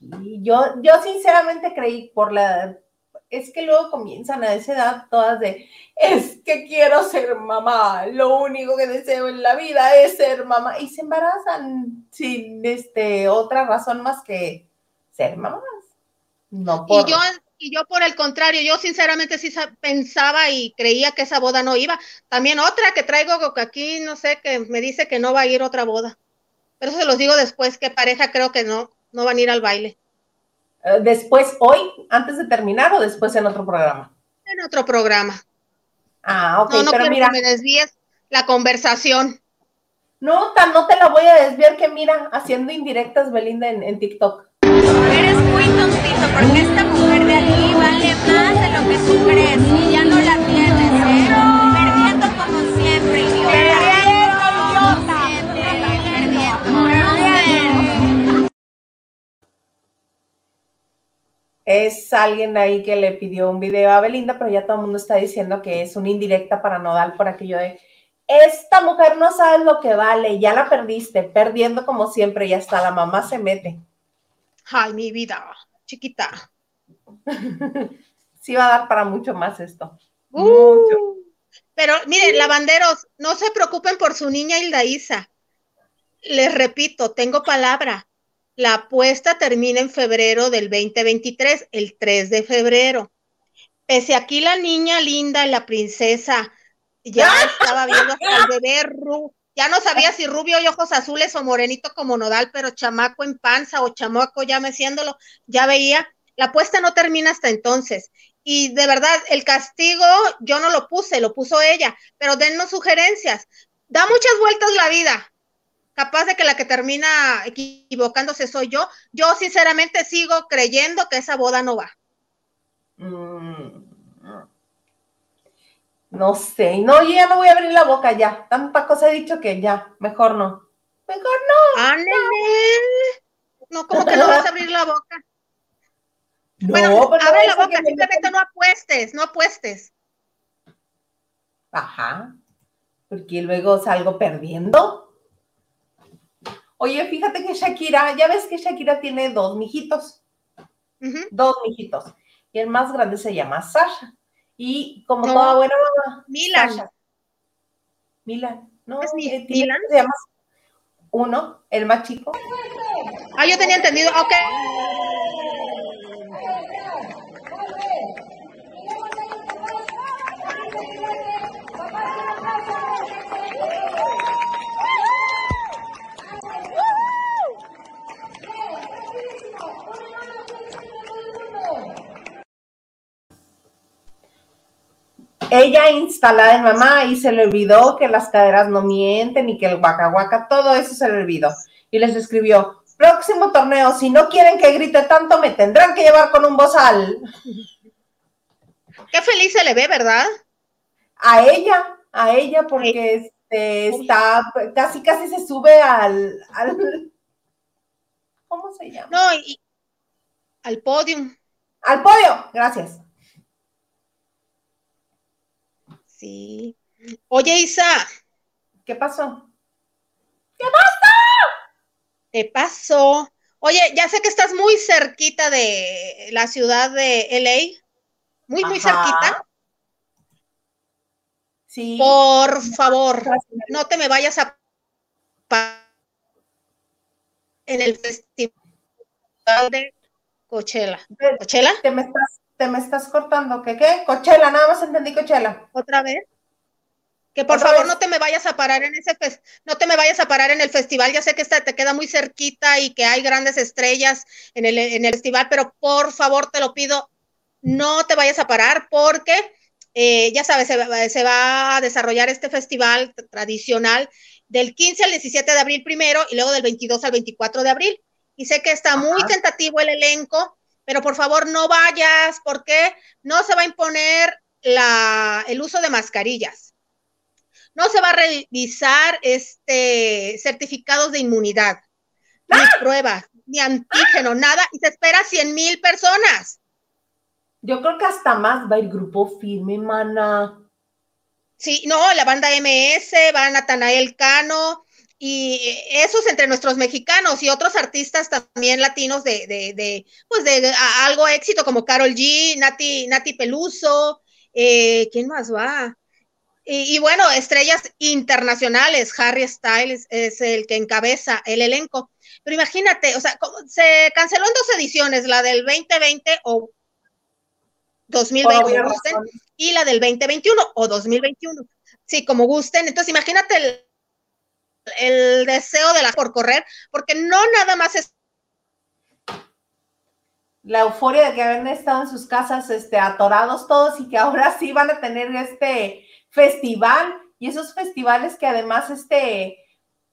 Yo, yo sinceramente creí por la, es que luego comienzan a esa edad todas de, es que quiero ser mamá, lo único que deseo en la vida es ser mamá, y se embarazan sin este, otra razón más que ser mamás. No por... Y yo, y yo por el contrario, yo sinceramente sí pensaba y creía que esa boda no iba. También otra que traigo aquí, no sé, que me dice que no va a ir otra boda. Pero eso se los digo después, que pareja creo que no, no van a ir al baile. Eh, ¿Después hoy, antes de terminar o después en otro programa? En otro programa. Ah, ok, no, no pero mira. Que me desvíes la conversación. No, tan no te la voy a desviar que mira, haciendo indirectas Belinda en, en TikTok. Eres muy tontito porque esta mujer de aquí vale más de lo que tú crees y ya no la tienes, ¿eh? Perdiendo como siempre, idiota. es alguien ahí que le pidió un video a Belinda, pero ya todo el mundo está diciendo que es una indirecta para Nodal por aquello de esta mujer no sabe lo que vale, ya la perdiste, perdiendo como siempre y hasta la mamá se mete. Ay, mi vida, chiquita. sí va a dar para mucho más esto. Uh, pero miren, lavanderos, no se preocupen por su niña Hilda Isa. Les repito, tengo palabra la apuesta termina en febrero del 2023, el 3 de febrero. Pese aquí la niña linda, la princesa, ya estaba viendo hasta el bebé Ru, ya no sabía si rubio y ojos azules o morenito como nodal, pero chamaco en panza o chamaco ya meciéndolo, ya veía. La apuesta no termina hasta entonces. Y de verdad, el castigo yo no lo puse, lo puso ella, pero dennos sugerencias. Da muchas vueltas la vida capaz de que la que termina equivocándose soy yo. Yo sinceramente sigo creyendo que esa boda no va. Mm. No sé, no, yo ya no voy a abrir la boca ya. Tanta cosa he dicho que ya, mejor no. Mejor no. ¡Ándale! No, como que no vas a abrir la boca. No, bueno, abre la boca, simplemente no apuestes, no apuestes. Ajá. Porque luego salgo perdiendo. Oye, fíjate que Shakira, ya ves que Shakira tiene dos mijitos. Dos mijitos. Y el más grande se llama Sasha. Y como toda buena mamá. Milan. Milan. No, ¿Es eh, Milan? Se llama uno, el más chico. Ah, yo tenía entendido. Ok. Ella instalada en mamá y se le olvidó que las caderas no mienten y que el guacahuaca, todo eso se le olvidó. Y les escribió, próximo torneo, si no quieren que grite tanto, me tendrán que llevar con un bozal. Qué feliz se le ve, ¿verdad? A ella, a ella, porque este, está, casi, casi se sube al, al ¿cómo se llama? No, y, al podio. Al podio, gracias. Sí. Oye, Isa. ¿Qué pasó? ¿Qué pasó? ¿Qué pasó? Oye, ya sé que estás muy cerquita de la ciudad de LA. Muy, muy cerquita. Sí. Por favor, no te me vayas a en el festival de Coachella. ¿Coachella? Te me estás te me estás cortando. ¿Qué qué? Cochela, nada más entendí Cochela. ¿Otra vez? Que por favor no te me vayas a parar en ese no te me vayas a parar en el festival. Ya sé que esta te queda muy cerquita y que hay grandes estrellas en el, en el festival, pero por favor te lo pido, no te vayas a parar porque eh, ya sabes, se, se, va a desarrollar este festival tradicional del 15 al 17 de abril primero y luego del 22 al 24 de abril. Y sé que está muy tentativo el elenco, pero por favor no vayas porque no se va a imponer la, el uso de mascarillas. No se va a revisar este certificados de inmunidad, ni ¡Ah! pruebas, ni antígeno, nada, y se espera 100 mil personas. Yo creo que hasta más va el grupo firme, mana. Sí, no, la banda MS, va Natanael Cano, y esos entre nuestros mexicanos y otros artistas también latinos de, de, de pues de algo éxito como Carol G, Nati, Nati Peluso, eh, ¿quién más va? Y, bueno, estrellas internacionales, Harry Styles es el que encabeza el elenco. Pero imagínate, o sea, se canceló en dos ediciones, la del 2020 o 2020 y la del 2021 o 2021. Sí, como gusten. Entonces, imagínate el, el deseo de la por correr, porque no nada más es la euforia de que habían estado en sus casas este, atorados todos y que ahora sí van a tener este festival. Y esos festivales que además este,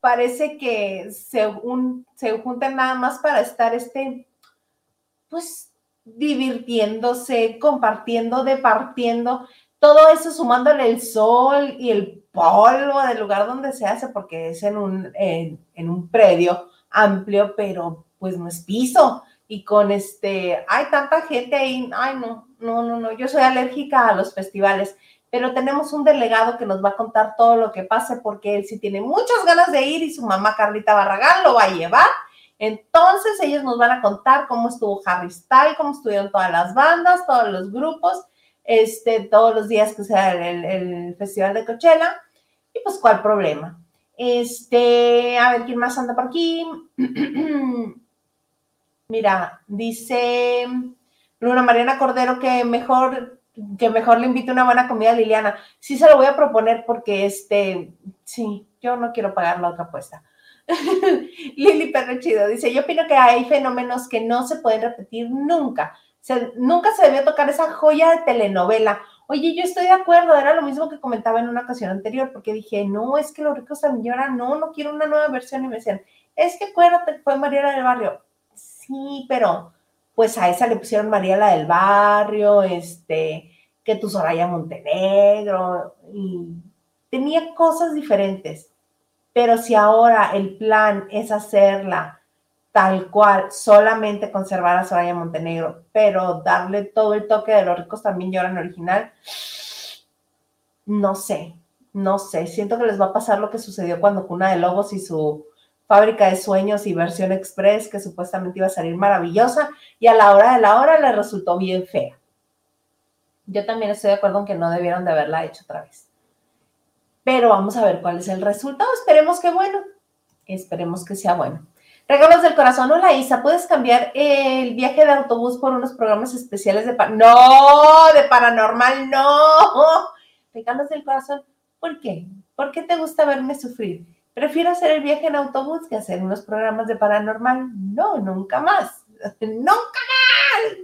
parece que se, un, se juntan nada más para estar este, pues divirtiéndose, compartiendo, departiendo, todo eso sumándole el sol y el polvo del lugar donde se hace, porque es en un, en, un predio amplio, pero pues no es piso. Y con este, hay tanta gente ahí, ay no, no, no, no, yo soy alérgica a los festivales, pero tenemos un delegado que nos va a contar todo lo que pase porque él sí tiene muchas ganas de ir y su mamá Carlita Barragán lo va a llevar. Entonces ellos nos van a contar cómo estuvo Harry Style, cómo estuvieron todas las bandas, todos los grupos este, todos los días que sea el, Festival de Coachella. Y pues, ¿cuál problema? Este, a ver, ¿quién más anda por aquí? Mira, dice Luna Mariana Cordero que mejor que mejor le invite una buena comida a Liliana. Sí se lo voy a proponer porque este, sí, yo no quiero pagar la otra apuesta. Lili Perro Chido dice, yo opino que hay fenómenos que no se pueden repetir nunca nunca se debió tocar esa joya de telenovela. Oye, yo estoy de acuerdo, era lo mismo que comentaba en una ocasión anterior, porque dije, no, es que los ricos también lloran, no, no quiero una nueva versión. Y me decían, es que acuérdate, fue Mariela del Barrio. Sí, pero pues a esa le pusieron Mariela del Barrio, este, que tu Soraya Montenegro, y tenía cosas diferentes. Pero si ahora el plan es hacerla tal cual, solamente conservar a Soraya Montenegro, pero darle todo el toque de los ricos también lloran original, no sé, no sé, siento que les va a pasar lo que sucedió cuando Cuna de Lobos y su fábrica de sueños y versión express, que supuestamente iba a salir maravillosa, y a la hora de la hora le resultó bien fea. Yo también estoy de acuerdo en que no debieron de haberla hecho otra vez. Pero vamos a ver cuál es el resultado. Esperemos que bueno. Esperemos que sea bueno. Regalos del corazón. Hola Isa, ¿puedes cambiar el viaje de autobús por unos programas especiales de... no, de paranormal, no. Regalos del corazón. ¿Por qué? ¿Por qué te gusta verme sufrir? Prefiero hacer el viaje en autobús que hacer unos programas de paranormal. No, nunca más. nunca más.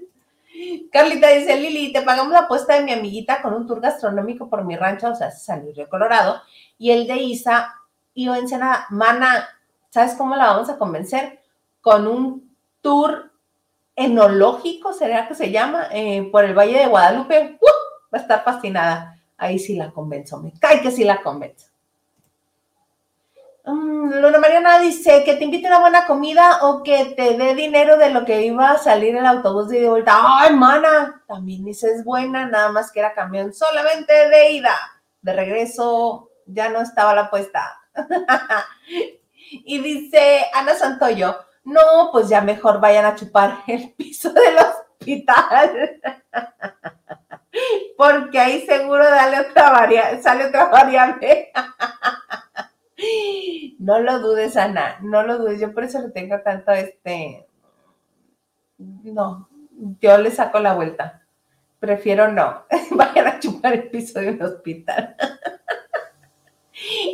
Carlita dice, Lili, te pagamos la apuesta de mi amiguita con un tour gastronómico por mi rancho, o sea, San Luis Río Colorado, y el de Isa y en Ensenada. Mana, ¿Sabes cómo la vamos a convencer? Con un tour enológico, ¿será que se llama? Eh, por el Valle de Guadalupe. Va a estar fascinada. Ahí sí la convenzo, me cae que sí la convenzo. Mm, Luna Mariana dice que te invite una buena comida o que te dé dinero de lo que iba a salir el autobús de vuelta. ¡Ay, mana! También dices buena, nada más que era camión solamente de ida. De regreso ya no estaba la apuesta. Y dice Ana Santoyo, no, pues ya mejor vayan a chupar el piso del hospital. Porque ahí seguro dale otra sale otra variable. No lo dudes, Ana, no lo dudes. Yo por eso le tengo tanto este. No, yo le saco la vuelta. Prefiero no. Vayan a chupar el piso de un hospital.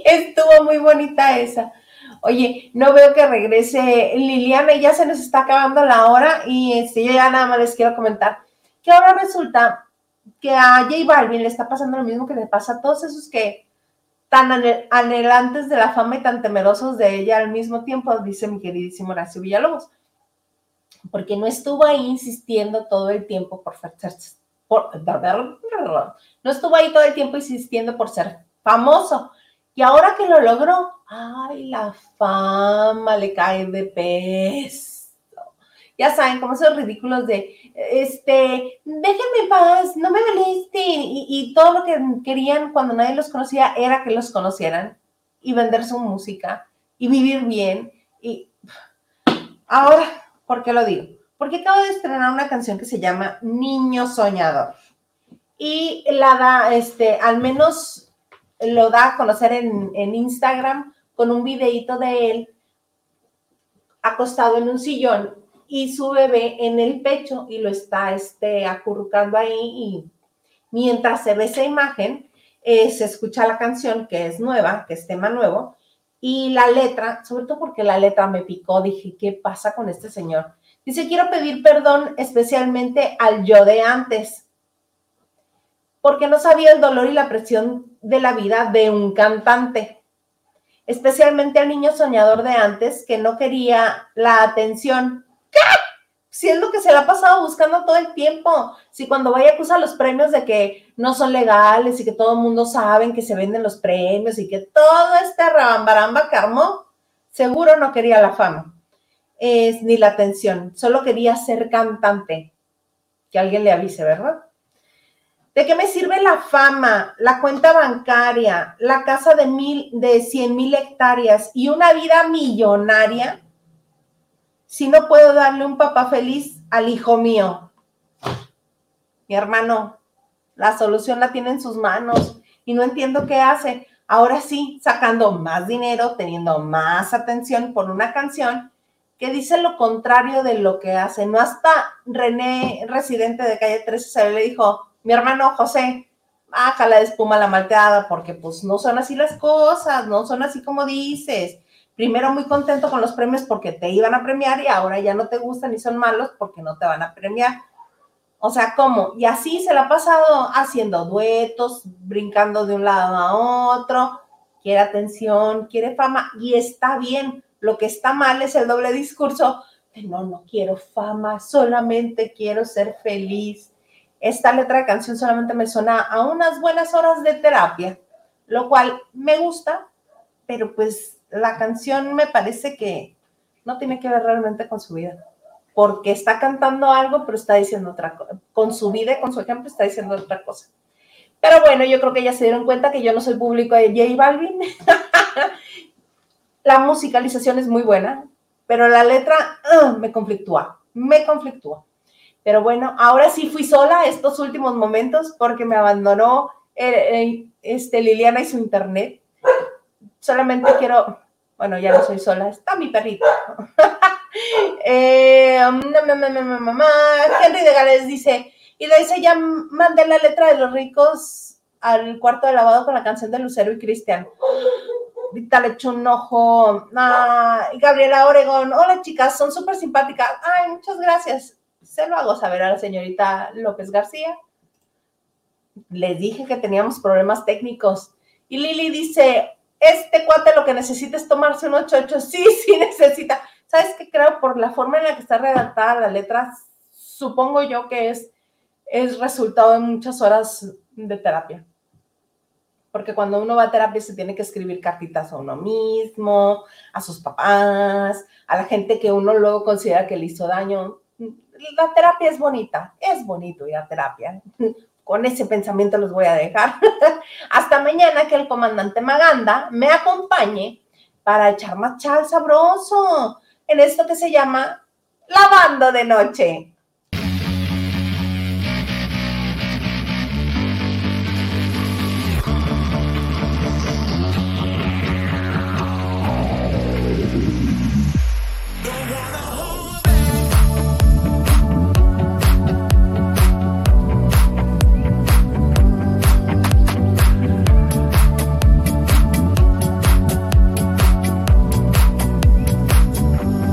Estuvo muy bonita esa. Oye, no veo que regrese Liliana, ya se nos está acabando la hora y este, yo ya nada más les quiero comentar que ahora resulta que a J Balvin le está pasando lo mismo que le pasa a todos esos que tan anhelantes de la fama y tan temerosos de ella al mismo tiempo, dice mi queridísimo Horacio Villalobos, porque no estuvo ahí insistiendo todo el tiempo por, por no estuvo ahí todo el tiempo insistiendo por ser famoso. Y ahora que lo logró, ay, la fama le cae de pez ya saben, como esos ridículos de, este, déjenme paz, no me moleste. Y, todo lo que querían cuando nadie los conocía era que los conocieran y vender su música y vivir bien. Y ahora, ¿por qué lo digo? Porque acabo de estrenar una canción que se llama Niño Soñador. Y la da, este, al menos lo da a conocer en, en Instagram con un videíto de él acostado en un sillón y su bebé en el pecho y lo está este, acurrucando ahí y mientras se ve esa imagen, eh, se escucha la canción que es nueva, que es tema nuevo, y la letra, sobre todo porque la letra me picó, dije, ¿qué pasa con este señor? Dice, quiero pedir perdón especialmente al yo de antes, porque no sabía el dolor y la presión de la vida de un cantante, especialmente al niño soñador de antes que no quería la atención ¿Qué? Si es lo que se le ha pasado buscando todo el tiempo. Si cuando vaya acusa los premios de que no son legales y que todo el mundo sabe que se venden los premios y que todo este rabambaramba que seguro no quería la fama es, ni la atención. Solo quería ser cantante. Que alguien le avise, ¿verdad? ¿De qué me sirve la fama, la cuenta bancaria, la casa de, mil, de 100 mil hectáreas y una vida millonaria si no puedo darle un papá feliz al hijo mío? Mi hermano, la solución la tiene en sus manos y no entiendo qué hace. Ahora sí, sacando más dinero, teniendo más atención por una canción que dice lo contrario de lo que hace. No hasta René, residente de calle 13, se le dijo, mi hermano José, bájala de espuma la malteada, porque pues no son así las cosas, no son así como dices primero muy contento con los premios porque te iban a premiar y ahora ya no te gustan y son malos porque no te van a premiar. O sea, ¿cómo? Y así se la ha pasado haciendo duetos, brincando de un lado a otro, quiere atención, quiere fama y está bien. Lo que está mal es el doble discurso de no, no quiero fama, solamente quiero ser feliz. Esta letra de canción solamente me suena a unas buenas horas de terapia, lo cual me gusta, pero pues la canción me parece que no tiene que ver realmente con su vida, porque está cantando algo, pero está diciendo otra cosa. Con su vida y con su ejemplo está diciendo otra cosa. Pero bueno, yo creo que ya se dieron cuenta que yo no soy público de J Balvin. la musicalización es muy buena, pero la letra uh, me conflictúa, me conflictúa. Pero bueno, ahora sí fui sola estos últimos momentos porque me abandonó eh, eh, este, Liliana y su internet. Solamente quiero bueno, ya no soy sola, está mi perrito. eh, Henry de Gales dice, y de dice, ya mandé la letra de los ricos al cuarto de lavado con la canción de Lucero y Cristian. Ahorita le echo un ojo. Ah, Gabriela Oregón, hola chicas, son súper simpáticas. Ay, muchas gracias. Se lo hago saber a la señorita López García. Les dije que teníamos problemas técnicos. Y Lili dice, este cuate lo que necesita es tomarse un 8-8. Sí, sí necesita. ¿Sabes qué creo? Por la forma en la que está redactada la letra, supongo yo que es, es resultado de muchas horas de terapia. Porque cuando uno va a terapia se tiene que escribir cartitas a uno mismo, a sus papás, a la gente que uno luego considera que le hizo daño. La terapia es bonita, es bonito ir a terapia con ese pensamiento los voy a dejar. Hasta mañana que el comandante Maganda me acompañe para echar más chal sabroso en esto que se llama lavando de noche.